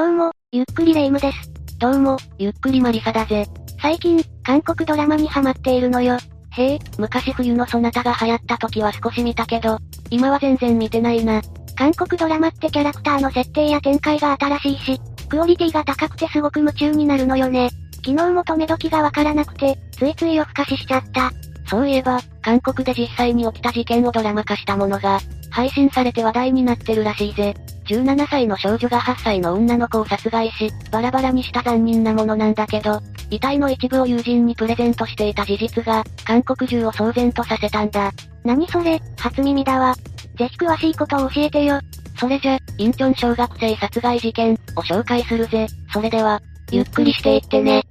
どうも、ゆっくりレ夢ムです。どうも、ゆっくりマリサだぜ。最近、韓国ドラマにハマっているのよ。へえ、昔冬のソナタが流行った時は少し見たけど、今は全然見てないな。韓国ドラマってキャラクターの設定や展開が新しいし、クオリティが高くてすごく夢中になるのよね。昨日も止め時がわからなくて、ついつい夜更かししちゃった。そういえば、韓国で実際に起きた事件をドラマ化したものが、配信されて話題になってるらしいぜ。17歳の少女が8歳の女の子を殺害し、バラバラにした残忍なものなんだけど、遺体の一部を友人にプレゼントしていた事実が、韓国中を騒然とさせたんだ。何それ、初耳だわ。ぜひ詳しいことを教えてよ。それじゃ、インチョン小学生殺害事件を紹介するぜ。それでは、ゆっくりしていってね。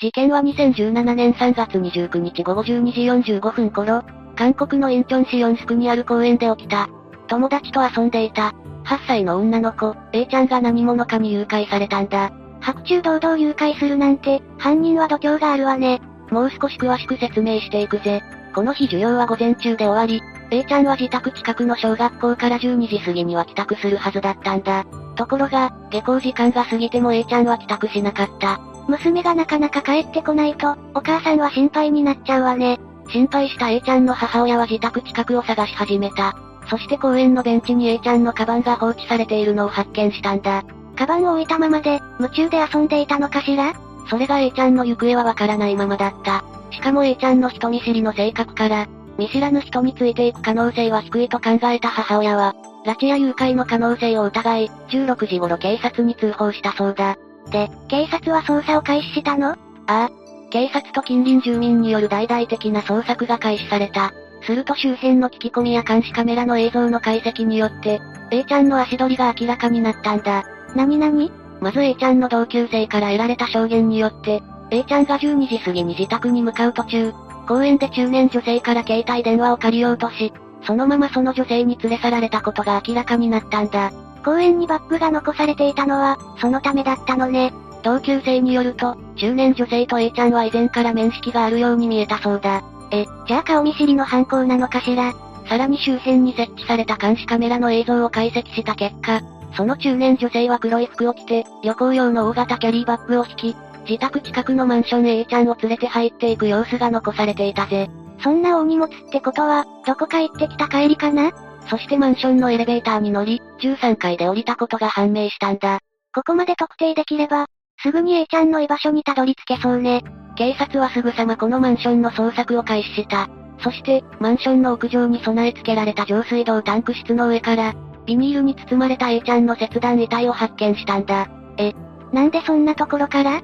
事件は2017年3月29日午後12時45分頃、韓国のインチョン市ヨンスクにある公園で起きた。友達と遊んでいた。8歳の女の子、A ちゃんが何者かに誘拐されたんだ。白昼堂々誘拐するなんて、犯人は度胸があるわね。もう少し詳しく説明していくぜ。この日授業は午前中で終わり、A ちゃんは自宅近くの小学校から12時過ぎには帰宅するはずだったんだ。ところが、下校時間が過ぎても A ちゃんは帰宅しなかった。娘がなかなか帰ってこないと、お母さんは心配になっちゃうわね。心配した A ちゃんの母親は自宅近くを探し始めた。そして公園のベンチに A ちゃんのカバンが放置されているのを発見したんだ。カバンを置いたままで、夢中で遊んでいたのかしら？それが A ちゃんの行方はわからないままだった。しかも A ちゃんの人見知りの性格から、見知らぬ人についていく可能性は低いと考えた母親は、拉致や誘拐の可能性を疑い、16時頃警察に通報したそうだ。で、警察は捜査を開始したの？ああ。警察と近隣住民による大々的な捜索が開始された。すると周辺の聞き込みや監視カメラの映像の解析によって、A ちゃんの足取りが明らかになったんだ。なになにまず A ちゃんの同級生から得られた証言によって、A ちゃんが12時過ぎに自宅に向かう途中、公園で中年女性から携帯電話を借りようとし、そのままその女性に連れ去られたことが明らかになったんだ。公園にバッグが残されていたのは、そのためだったのね。同級生によると、中年女性と A ちゃんは以前から面識があるように見えたそうだ。え、じゃあ顔見知りの犯行なのかしら？さらに周辺に設置された監視カメラの映像を解析した結果、その中年女性は黒い服を着て、旅行用の大型キャリーバッグを引き、自宅近くのマンションへ A ちゃんを連れて入っていく様子が残されていたぜ。そんな大荷物ってことは、どこか行ってきた帰りかな？そしてマンションのエレベーターに乗り、13階で降りたことが判明したんだ。ここまで特定できれば、すぐに A ちゃんの居場所にたどり着けそうね。警察はすぐさまこのマンションの捜索を開始した。そして、マンションの屋上に備え付けられた上水道タンク室の上から、ビニールに包まれた A ちゃんの切断遺体を発見したんだ。え、なんでそんなところから？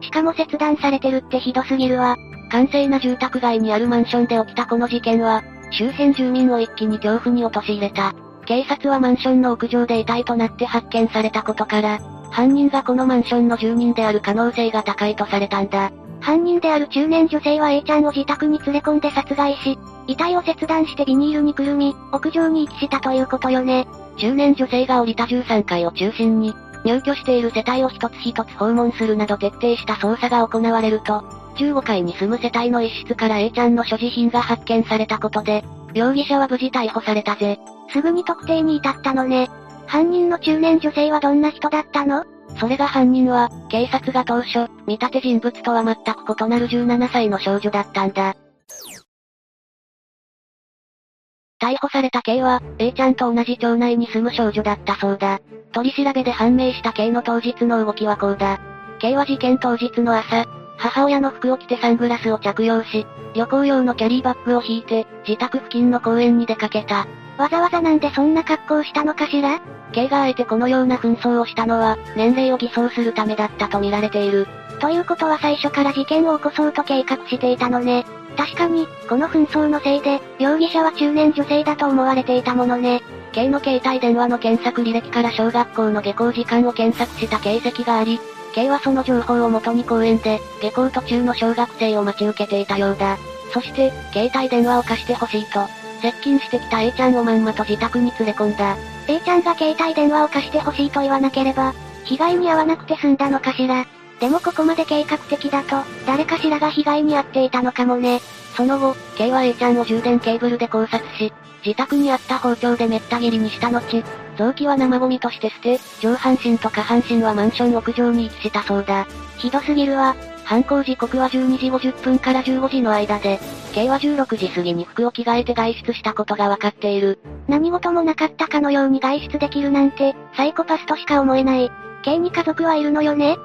しかも切断されてるってひどすぎるわ。閑静な住宅街にあるマンションで起きたこの事件は、周辺住民を一気に恐怖に陥れた。警察はマンションの屋上で遺体となって発見されたことから、犯人がこのマンションの住人である可能性が高いとされたんだ。犯人である中年女性は A ちゃんを自宅に連れ込んで殺害し、遺体を切断してビニールにくるみ、屋上に遺棄したということよね。中年女性が降りた13階を中心に、入居している世帯を一つ一つ訪問するなど徹底した捜査が行われると、15階に住む世帯の一室から A ちゃんの所持品が発見されたことで、容疑者は無事逮捕されたぜ。すぐに特定に至ったのね。犯人の中年女性はどんな人だったの？それが犯人は、警察が当初、見立て人物とは全く異なる17歳の少女だったんだ。逮捕された K は、A ちゃんと同じ町内に住む少女だったそうだ。取り調べで判明した K の当日の動きはこうだ。K は事件当日の朝、母親の服を着てサングラスを着用し、旅行用のキャリーバッグを引いて、自宅付近の公園に出かけた。わざわざなんでそんな格好をしたのかしら？K があえてこのような紛争をしたのは、年齢を偽装するためだったと見られている。ということは最初から事件を起こそうと計画していたのね。確かに、この紛争のせいで、容疑者は中年女性だと思われていたものね。K の携帯電話の検索履歴から小学校の下校時間を検索した形跡があり、K はその情報をもとに公園で、下校途中の小学生を待ち受けていたようだ。そして、携帯電話を貸してほしいと、接近してきた A ちゃんをまんまと自宅に連れ込んだ。A ちゃんが携帯電話を貸してほしいと言わなければ、被害に遭わなくて済んだのかしら。でもここまで計画的だと、誰かしらが被害に遭っていたのかもね。その後、K は A ちゃんを充電ケーブルで考察し、自宅にあった包丁でめった切りにした後、臓器は生ゴミとして捨て、上半身と下半身はマンション屋上に遺棄したそうだ。ひどすぎるわ。犯行時刻は12時50分から15時の間で、K は16時過ぎに服を着替えて外出したことがわかっている。何事もなかったかのように外出できるなんて、サイコパスとしか思えない。K に家族はいるのよね？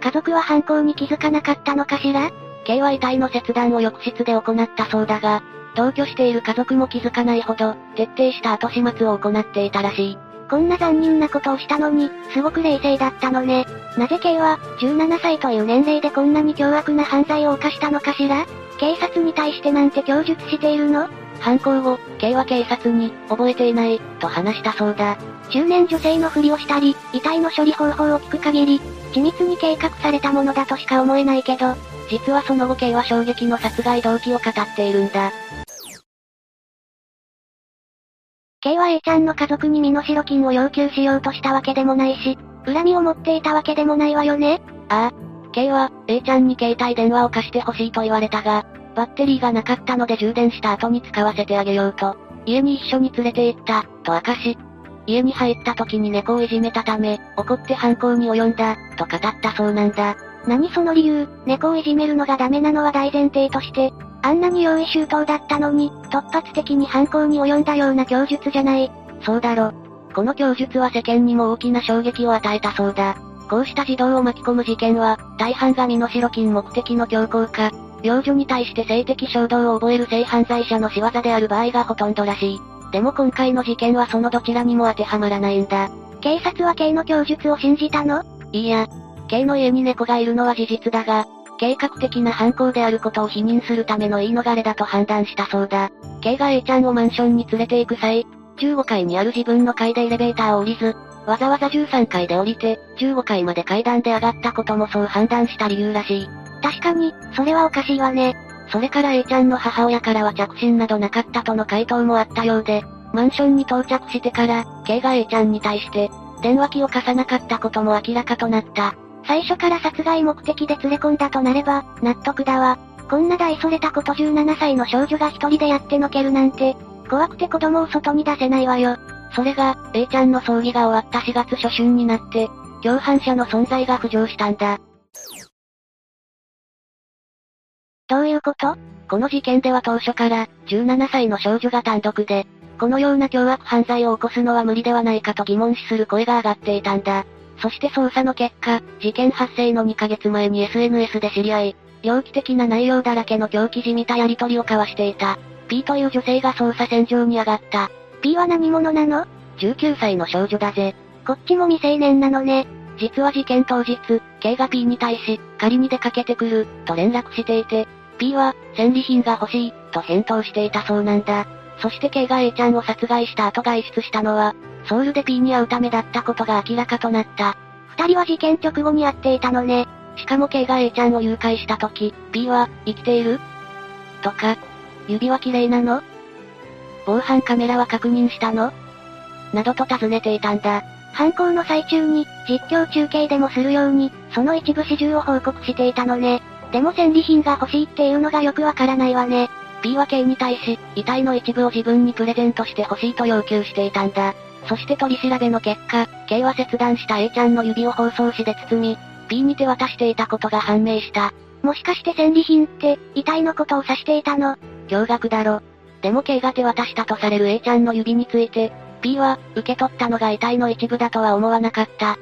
家族は犯行に気づかなかったのかしら？K は遺体の切断を浴室で行ったそうだが、同居している家族も気づかないほど、徹底した後始末を行っていたらしい。こんな残忍なことをしたのに、すごく冷静だったのね。なぜ K は、17歳という年齢でこんなに凶悪な犯罪を犯したのかしら？警察に対してなんて供述しているの？犯行後、K は警察に、覚えていない、と話したそうだ。中年女性のふりをしたり、遺体の処理方法を聞く限り、緻密に計画されたものだとしか思えないけど、実はその後 K は衝撃の殺害動機を語っているんだ。K は A ちゃんの家族に身代金を要求しようとしたわけでもないし、恨みを持っていたわけでもないわよね？ああ。K は、A ちゃんに携帯電話を貸してほしいと言われたが、バッテリーがなかったので充電した後に使わせてあげようと、家に一緒に連れて行った、と明かし、家に入った時に猫をいじめたため、怒って犯行に及んだ、と語ったそうなんだ。何その理由、猫をいじめるのがダメなのは大前提として、あんなに用意周到だったのに、突発的に犯行に及んだような供述じゃない。そうだろ。この供述は世間にも大きな衝撃を与えたそうだ。こうした児童を巻き込む事件は、大半が身代金目的の強行か、幼女に対して性的衝動を覚える性犯罪者の仕業である場合がほとんどらしい。でも今回の事件はそのどちらにも当てはまらないんだ。警察は K の供述を信じたの？いいや。K の家に猫がいるのは事実だが、計画的な犯行であることを否認するための言い逃れだと判断したそうだ。K が A ちゃんをマンションに連れて行く際、15階にある自分の階でエレベーターを降りず、わざわざ13階で降りて、15階まで階段で上がったこともそう判断した理由らしい。確かに、それはおかしいわね。それから A ちゃんの母親からは着信などなかったとの回答もあったようで、マンションに到着してから、K が A ちゃんに対して、電話機を貸さなかったことも明らかとなった。最初から殺害目的で連れ込んだとなれば、納得だわ。こんな大それたこと17歳の少女が一人でやってのけるなんて、怖くて子供を外に出せないわよ。それが、A ちゃんの葬儀が終わった4月初春になって、共犯者の存在が浮上したんだ。どういうこと？この事件では当初から、17歳の少女が単独で、このような凶悪犯罪を起こすのは無理ではないかと疑問視する声が上がっていたんだ。そして捜査の結果、事件発生の2ヶ月前に SNS で知り合い、猟奇的な内容だらけの狂気じみたやりとりを交わしていた。P という女性が捜査線上に上がった。P は何者なの ?19 歳の少女だぜ。こっちも未成年なのね。実は事件当日、K が P に対し、仮に出かけてくる、と連絡していて、P は、戦利品が欲しい、と返答していたそうなんだ。そして K が A ちゃんを殺害した後外出したのは、ソウルで P に会うためだったことが明らかとなった。二人は事件直後に会っていたのね。しかも K が A ちゃんを誘拐した時、P は、生きている？とか、指は綺麗なの？防犯カメラは確認したの？などと尋ねていたんだ。犯行の最中に、実況中継でもするように、その一部始終を報告していたのね。でも戦利品が欲しいっていうのがよくわからないわね。P は K に対し、遺体の一部を自分にプレゼントして欲しいと要求していたんだ。そして取り調べの結果、K は切断した A ちゃんの指を包装紙で包み、P に手渡していたことが判明した。もしかして戦利品って、遺体のことを指していたの？驚愕だろ。でも K が手渡したとされる A ちゃんの指について、P は、受け取ったのが遺体の一部だとは思わなかった。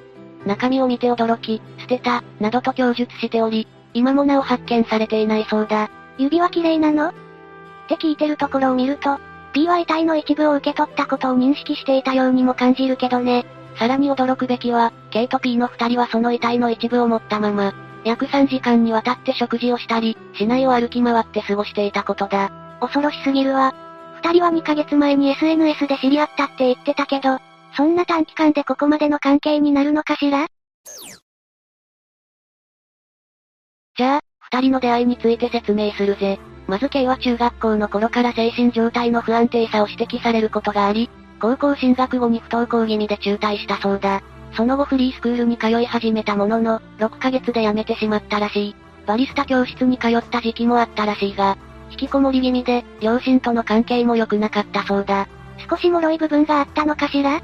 中身を見て驚き、捨てた、などと供述しており、今もなお発見されていないそうだ。指は綺麗なの？って聞いてるところを見ると、P は遺体の一部を受け取ったことを認識していたようにも感じるけどね。さらに驚くべきは、K と P の二人はその遺体の一部を持ったまま、約3時間にわたって食事をしたり、市内を歩き回って過ごしていたことだ。恐ろしすぎるわ。二人は2ヶ月前に SNS で知り合ったって言ってたけど、そんな短期間でここまでの関係になるのかしら？じゃあ、二人の出会いについて説明するぜ。まず K は中学校の頃から精神状態の不安定さを指摘されることがあり、高校進学後に不登校気味で中退したそうだ。その後フリースクールに通い始めたものの、6ヶ月で辞めてしまったらしい。バリスタ教室に通った時期もあったらしいが、引きこもり気味で、両親との関係も良くなかったそうだ。少し脆い部分があったのかしら？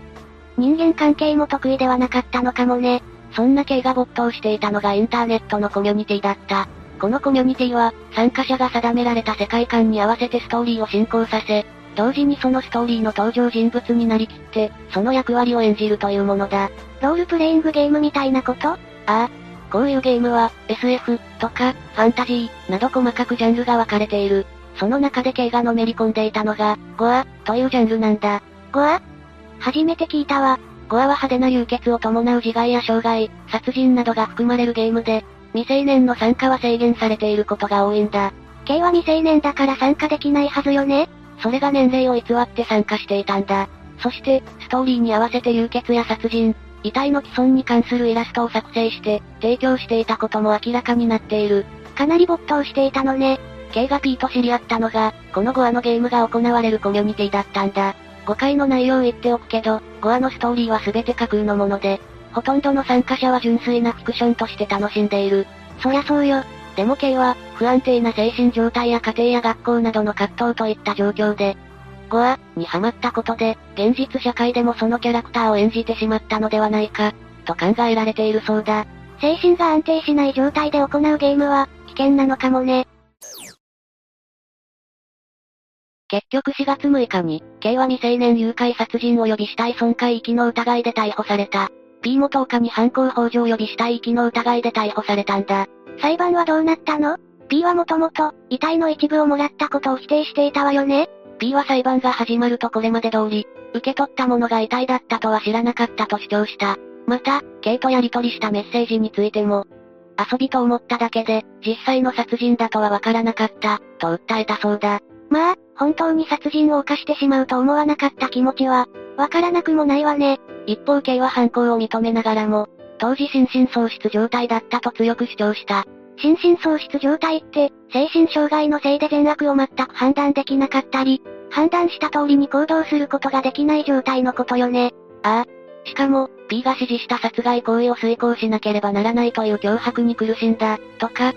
人間関係も得意ではなかったのかもね。そんな系が没頭していたのがインターネットのコミュニティだった。このコミュニティは、参加者が定められた世界観に合わせてストーリーを進行させ、同時にそのストーリーの登場人物になりきって、その役割を演じるというものだ。ロールプレイングゲームみたいなこと？ああ。こういうゲームは、SF、とか、ファンタジー、など細かくジャンルが分かれている。その中で K がのめり込んでいたのが、ゴア、というジャンルなんだ。ゴア？初めて聞いたわ。ゴアは派手な流血を伴う自害や傷害、殺人などが含まれるゲームで、未成年の参加は制限されていることが多いんだ。K は未成年だから参加できないはずよねそれが年齢を偽って参加していたんだ。そして、ストーリーに合わせて流血や殺人、遺体の既存に関するイラストを作成して、提供していたことも明らかになっている。かなり没頭していたのね。K が P と知り合ったのが、この5話のゲームが行われるコミュニティだったんだ。5回の内容を言っておくけど、5話のストーリーは全て架空のもので、ほとんどの参加者は純粋なフィクションとして楽しんでいる。そりゃそうよ。でも K は、不安定な精神状態や家庭や学校などの葛藤といった状況で、5話にハマったことで、現実社会でもそのキャラクターを演じてしまったのではないか、と考えられているそうだ。精神が安定しない状態で行うゲームは、危険なのかもね。結局4月6日に、K は未成年誘拐殺人及び死体損壊遺棄の疑いで逮捕された。P も10日に犯行法上及び死体遺棄の疑いで逮捕されたんだ。裁判はどうなったの ?P はもともと、遺体の一部をもらったことを否定していたわよね ?P は裁判が始まるとこれまで通り、受け取ったものが遺体だったとは知らなかったと主張した。また、K とやり取りしたメッセージについても、遊びと思っただけで、実際の殺人だとはわからなかった、と訴えたそうだ。まあ、本当に殺人を犯してしまうと思わなかった気持ちは、わからなくもないわね。一方 K は犯行を認めながらも、当時心神喪失状態だったと強く主張した。心神喪失状態って、精神障害のせいで善悪を全く判断できなかったり、判断した通りに行動することができない状態のことよね。ああ。しかも、P が指示した殺害行為を遂行しなければならないという脅迫に苦しんだ、とか、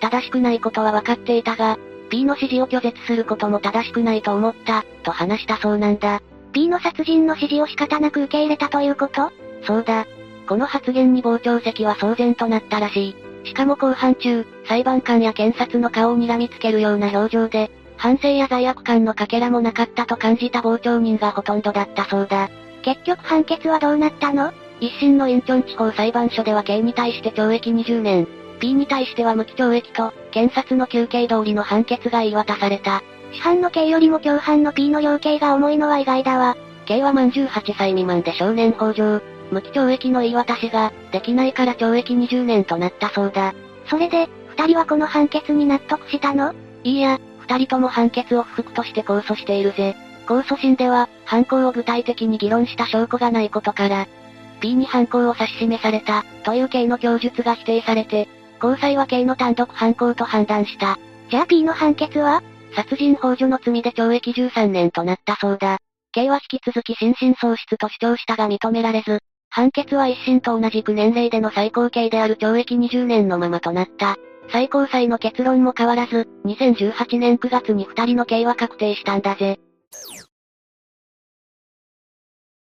正しくないことは分かっていたが、P の指示を拒絶することも正しくないと思った、と話したそうなんだ。P の殺人の指示を仕方なく受け入れたということ？そうだ。この発言に傍聴席は騒然となったらしい。しかも公判中、裁判官や検察の顔を睨みつけるような表情で、反省や罪悪感のかけらもなかったと感じた傍聴人がほとんどだったそうだ。結局判決はどうなったの？一審のインチョン地方裁判所では刑に対して懲役20年、P に対しては無期懲役と、検察の求刑通りの判決が言い渡された。市販の刑よりも共犯の P の量刑が重いのは意外だわ。刑は満18歳未満で少年法上、無期懲役の言い渡しが、できないから懲役20年となったそうだ。それで、二人はこの判決に納得したの？いいや、二人とも判決を不服として控訴しているぜ。控訴審では、犯行を具体的に議論した証拠がないことから、P に犯行を指し示された、という刑の供述が否定されて、高裁は刑の単独犯行と判断した。じゃあ P の判決は？殺人幇助の罪で懲役13年となったそうだ。刑は引き続き心神喪失と主張したが認められず、判決は一審と同じく年齢での最高刑である懲役20年のままとなった。最高裁の結論も変わらず、2018年9月に二人の刑は確定したんだぜ。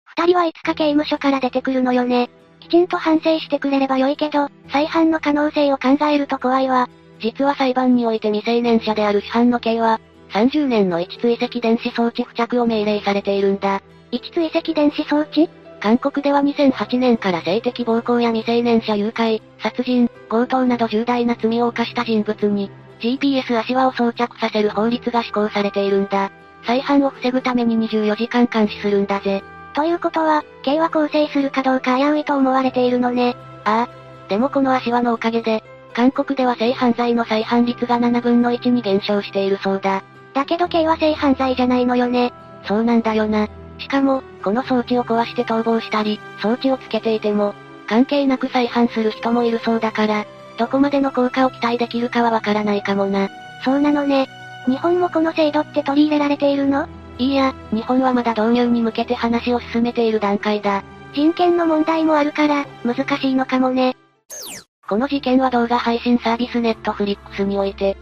二人はいつか刑務所から出てくるのよね。きちんと反省してくれれば良いけど、再犯の可能性を考えると怖いわ。実は裁判において未成年者である主犯の刑は、30年の位置追跡電子装置付着を命令されているんだ。位置追跡電子装置？韓国では2008年から性的暴行や未成年者誘拐、殺人、強盗など重大な罪を犯した人物に、GPS 足輪を装着させる法律が施行されているんだ。再犯を防ぐために24時間監視するんだぜ。ということは、刑は構成するかどうか危ういと思われているのね。ああ。でもこの足輪のおかげで、韓国では性犯罪の再犯率が7分の1に減少しているそうだ。だけど刑は性犯罪じゃないのよね。そうなんだよな。しかも、この装置を壊して逃亡したり、装置をつけていても、関係なく再犯する人もいるそうだから、どこまでの効果を期待できるかはわからないかもな。そうなのね。日本もこの制度って取り入れられているの？いいいや、日本はまだ導入に向けて話を進めている段階だ。人権の問題もあるから、難しいのかもね。この事件は動画配信サービスネットフリックスにおいて、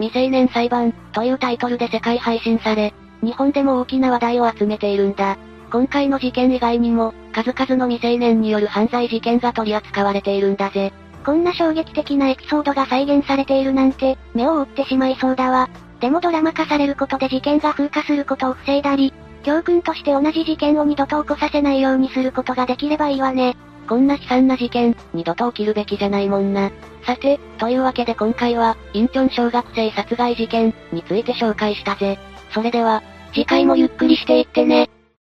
未成年裁判というタイトルで世界配信され、日本でも大きな話題を集めているんだ。今回の事件以外にも、数々の未成年による犯罪事件が取り扱われているんだぜ。こんな衝撃的なエピソードが再現されているなんて、目を覆ってしまいそうだわ。でもドラマ化されることで事件が風化することを防いだり、教訓として同じ事件を二度と起こさせないようにすることができればいいわね。こんな悲惨な事件、二度と起きるべきじゃないもんな。さて、というわけで今回は、インチョン小学生殺害事件について紹介したぜ。それでは、次回もゆっくりしていってね。